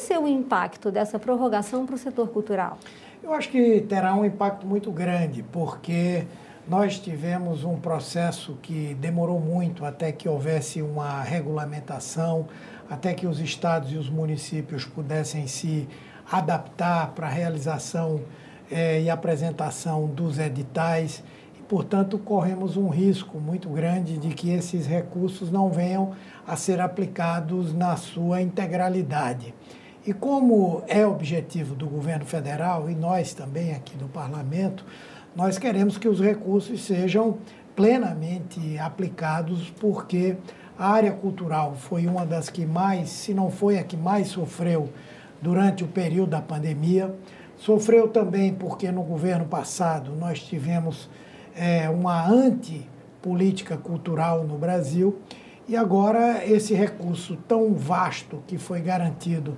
Ser o impacto dessa prorrogação para o setor cultural? Eu acho que terá um impacto muito grande, porque nós tivemos um processo que demorou muito até que houvesse uma regulamentação, até que os estados e os municípios pudessem se adaptar para a realização eh, e apresentação dos editais. E, portanto, corremos um risco muito grande de que esses recursos não venham a ser aplicados na sua integralidade. E como é objetivo do governo federal e nós também aqui do parlamento, nós queremos que os recursos sejam plenamente aplicados, porque a área cultural foi uma das que mais, se não foi a que mais sofreu durante o período da pandemia. Sofreu também porque no governo passado nós tivemos é, uma antipolítica cultural no Brasil e agora esse recurso tão vasto que foi garantido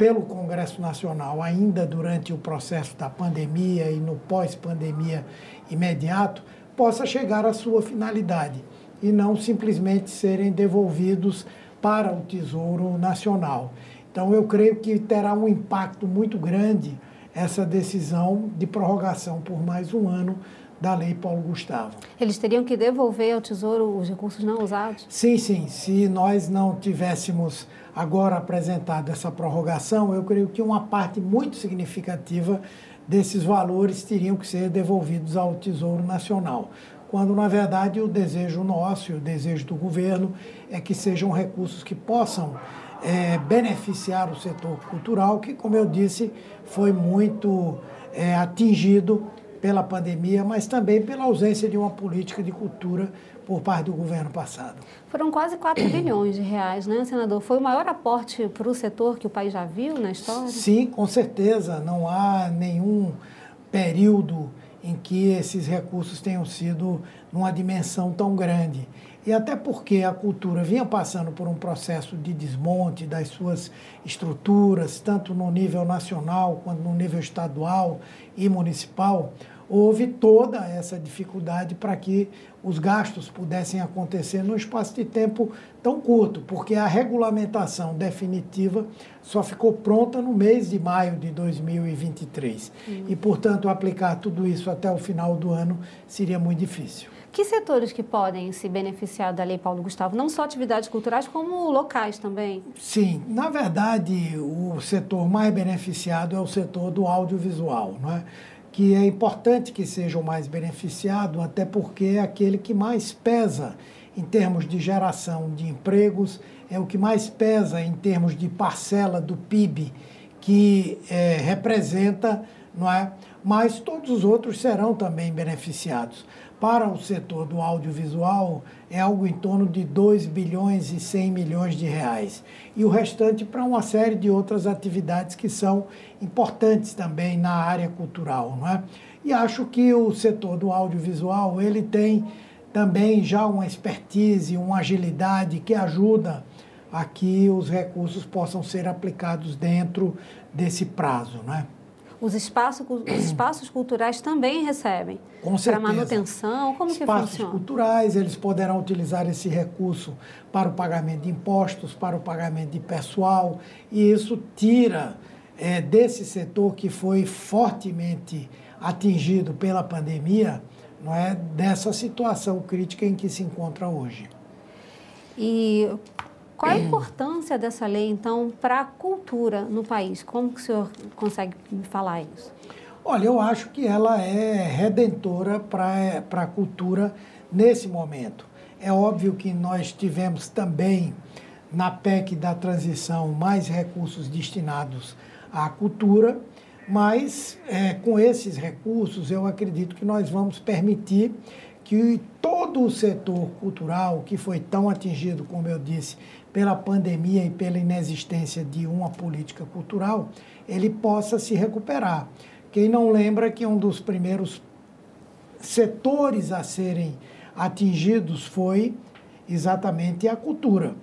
pelo Congresso Nacional ainda durante o processo da pandemia e no pós-pandemia imediato possa chegar à sua finalidade e não simplesmente serem devolvidos para o Tesouro Nacional. Então, eu creio que terá um impacto muito grande essa decisão de prorrogação por mais um ano da Lei Paulo Gustavo. Eles teriam que devolver ao Tesouro os recursos não usados? Sim, sim. Se nós não tivéssemos agora apresentado essa prorrogação, eu creio que uma parte muito significativa desses valores teriam que ser devolvidos ao Tesouro Nacional. Quando, na verdade, o desejo nosso e o desejo do governo é que sejam recursos que possam é, beneficiar o setor cultural, que, como eu disse, foi muito é, atingido pela pandemia, mas também pela ausência de uma política de cultura por parte do governo passado. Foram quase 4 bilhões de reais, né, senador? Foi o maior aporte para o setor que o país já viu na história? Sim, com certeza. Não há nenhum período em que esses recursos tenham sido numa dimensão tão grande. E até porque a cultura vinha passando por um processo de desmonte das suas estruturas, tanto no nível nacional quanto no nível estadual e municipal, houve toda essa dificuldade para que os gastos pudessem acontecer num espaço de tempo tão curto, porque a regulamentação definitiva só ficou pronta no mês de maio de 2023. Uhum. E, portanto, aplicar tudo isso até o final do ano seria muito difícil. Que setores que podem se beneficiar da Lei Paulo Gustavo? Não só atividades culturais, como locais também? Sim, na verdade, o setor mais beneficiado é o setor do audiovisual, não é? Que é importante que seja o mais beneficiado, até porque é aquele que mais pesa em termos de geração de empregos, é o que mais pesa em termos de parcela do PIB que é, representa, não é? Mas todos os outros serão também beneficiados para o setor do audiovisual é algo em torno de 2 bilhões e 100 milhões de reais. E o restante para uma série de outras atividades que são importantes também na área cultural, não é? E acho que o setor do audiovisual, ele tem também já uma expertise, uma agilidade que ajuda a que os recursos possam ser aplicados dentro desse prazo, não é? Os espaços, os espaços culturais também recebem. Com certeza. Para manutenção, como espaços que funciona? Espaços culturais, eles poderão utilizar esse recurso para o pagamento de impostos, para o pagamento de pessoal, e isso tira é, desse setor que foi fortemente atingido pela pandemia, não é, dessa situação crítica em que se encontra hoje. E qual a importância dessa lei, então, para a cultura no país? Como que o senhor consegue me falar isso? Olha, eu acho que ela é redentora para a cultura nesse momento. É óbvio que nós tivemos também na PEC da transição mais recursos destinados à cultura, mas é, com esses recursos eu acredito que nós vamos permitir que todo o setor cultural que foi tão atingido, como eu disse, pela pandemia e pela inexistência de uma política cultural, ele possa se recuperar. Quem não lembra que um dos primeiros setores a serem atingidos foi exatamente a cultura.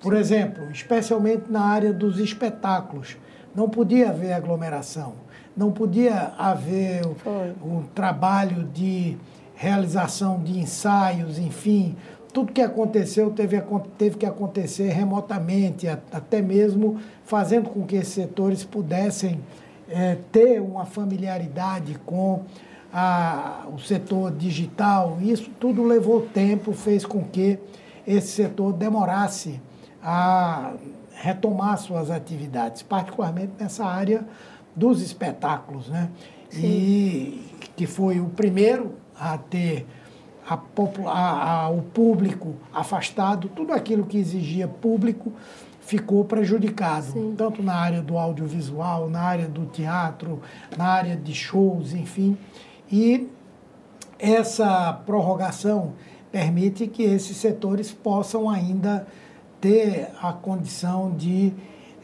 Por exemplo, especialmente na área dos espetáculos, não podia haver aglomeração, não podia haver o, o trabalho de realização de ensaios, enfim, tudo que aconteceu teve, teve que acontecer remotamente, até mesmo fazendo com que esses setores pudessem é, ter uma familiaridade com a, o setor digital. Isso tudo levou tempo, fez com que esse setor demorasse a retomar suas atividades, particularmente nessa área dos espetáculos, né? Sim. E que foi o primeiro a ter a, a, a, o público afastado, tudo aquilo que exigia público ficou prejudicado, Sim. tanto na área do audiovisual, na área do teatro, na área de shows, enfim. E essa prorrogação permite que esses setores possam ainda ter a condição de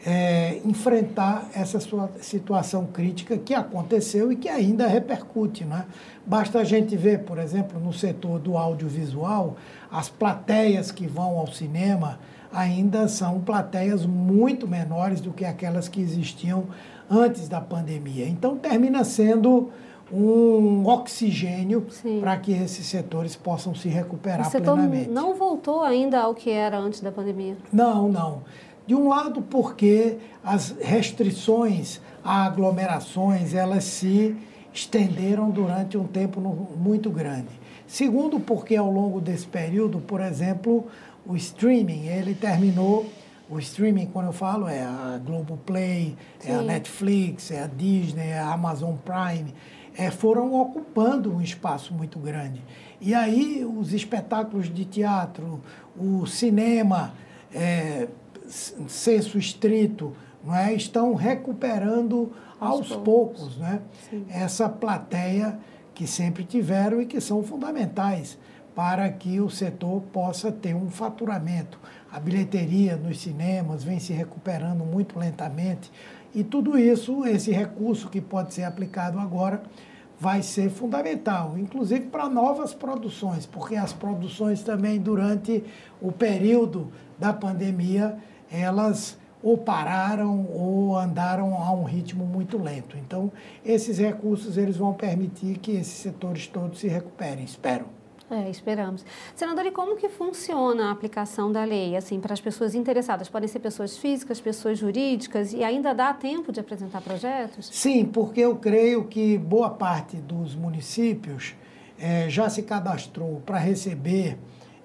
é, enfrentar essa sua situação crítica que aconteceu e que ainda repercute. Né? Basta a gente ver, por exemplo, no setor do audiovisual, as plateias que vão ao cinema ainda são plateias muito menores do que aquelas que existiam antes da pandemia. Então, termina sendo um oxigênio para que esses setores possam se recuperar o setor plenamente. não voltou ainda ao que era antes da pandemia? Não, não. De um lado, porque as restrições a aglomerações elas se estenderam durante um tempo muito grande. Segundo, porque ao longo desse período, por exemplo, o streaming ele terminou. O streaming, quando eu falo, é a Globoplay, Sim. é a Netflix, é a Disney, é a Amazon Prime, é, foram ocupando um espaço muito grande. E aí os espetáculos de teatro, o cinema, é, senso estrito, não é? estão recuperando aos, aos poucos, poucos né? essa plateia que sempre tiveram e que são fundamentais para que o setor possa ter um faturamento. A bilheteria nos cinemas vem se recuperando muito lentamente e tudo isso, esse recurso que pode ser aplicado agora, vai ser fundamental, inclusive para novas produções, porque as produções também durante o período da pandemia elas ou pararam ou andaram a um ritmo muito lento. Então, esses recursos eles vão permitir que esses setores todos se recuperem, espero. É, esperamos. Senador, e como que funciona a aplicação da lei, assim, para as pessoas interessadas? Podem ser pessoas físicas, pessoas jurídicas, e ainda dá tempo de apresentar projetos? Sim, porque eu creio que boa parte dos municípios é, já se cadastrou para receber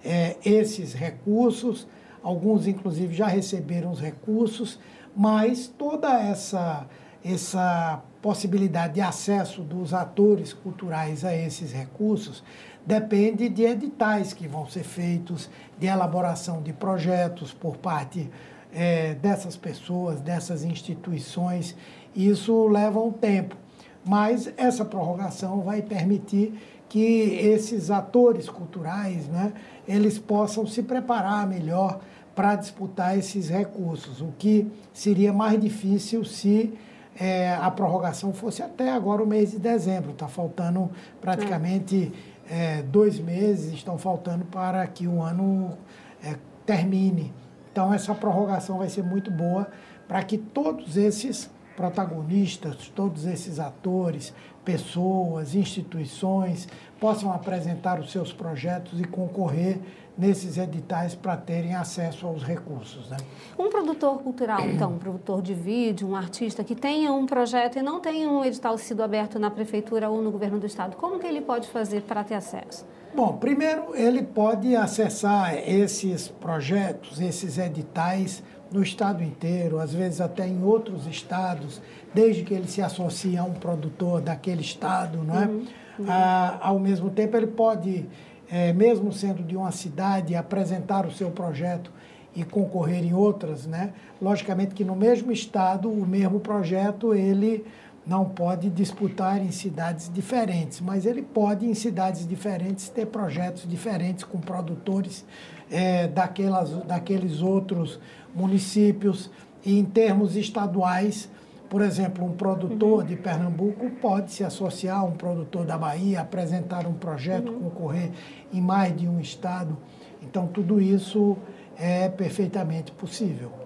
é, esses recursos, alguns inclusive já receberam os recursos, mas toda essa, essa possibilidade de acesso dos atores culturais a esses recursos depende de editais que vão ser feitos, de elaboração de projetos por parte é, dessas pessoas, dessas instituições. Isso leva um tempo, mas essa prorrogação vai permitir que esses atores culturais, né, eles possam se preparar melhor para disputar esses recursos, o que seria mais difícil se é, a prorrogação fosse até agora o mês de dezembro. Está faltando praticamente é, dois meses, estão faltando para que o ano é, termine. Então, essa prorrogação vai ser muito boa para que todos esses protagonistas, todos esses atores, pessoas, instituições possam apresentar os seus projetos e concorrer nesses editais para terem acesso aos recursos. Né? Um produtor cultural, então, um produtor de vídeo, um artista que tenha um projeto e não tenha um edital sido aberto na prefeitura ou no governo do estado, como que ele pode fazer para ter acesso? Bom, primeiro ele pode acessar esses projetos, esses editais no estado inteiro, às vezes até em outros estados, desde que ele se associe a um produtor daquele estado, não é? Uhum, uhum. Ah, ao mesmo tempo ele pode é, mesmo sendo de uma cidade, apresentar o seu projeto e concorrer em outras, né? Logicamente que no mesmo estado, o mesmo projeto, ele não pode disputar em cidades diferentes, mas ele pode, em cidades diferentes, ter projetos diferentes com produtores é, daquelas, daqueles outros municípios. E em termos estaduais, por exemplo, um produtor uhum. de Pernambuco pode se associar a um produtor da Bahia, apresentar um projeto, uhum. concorrer em mais de um estado. Então, tudo isso é perfeitamente possível.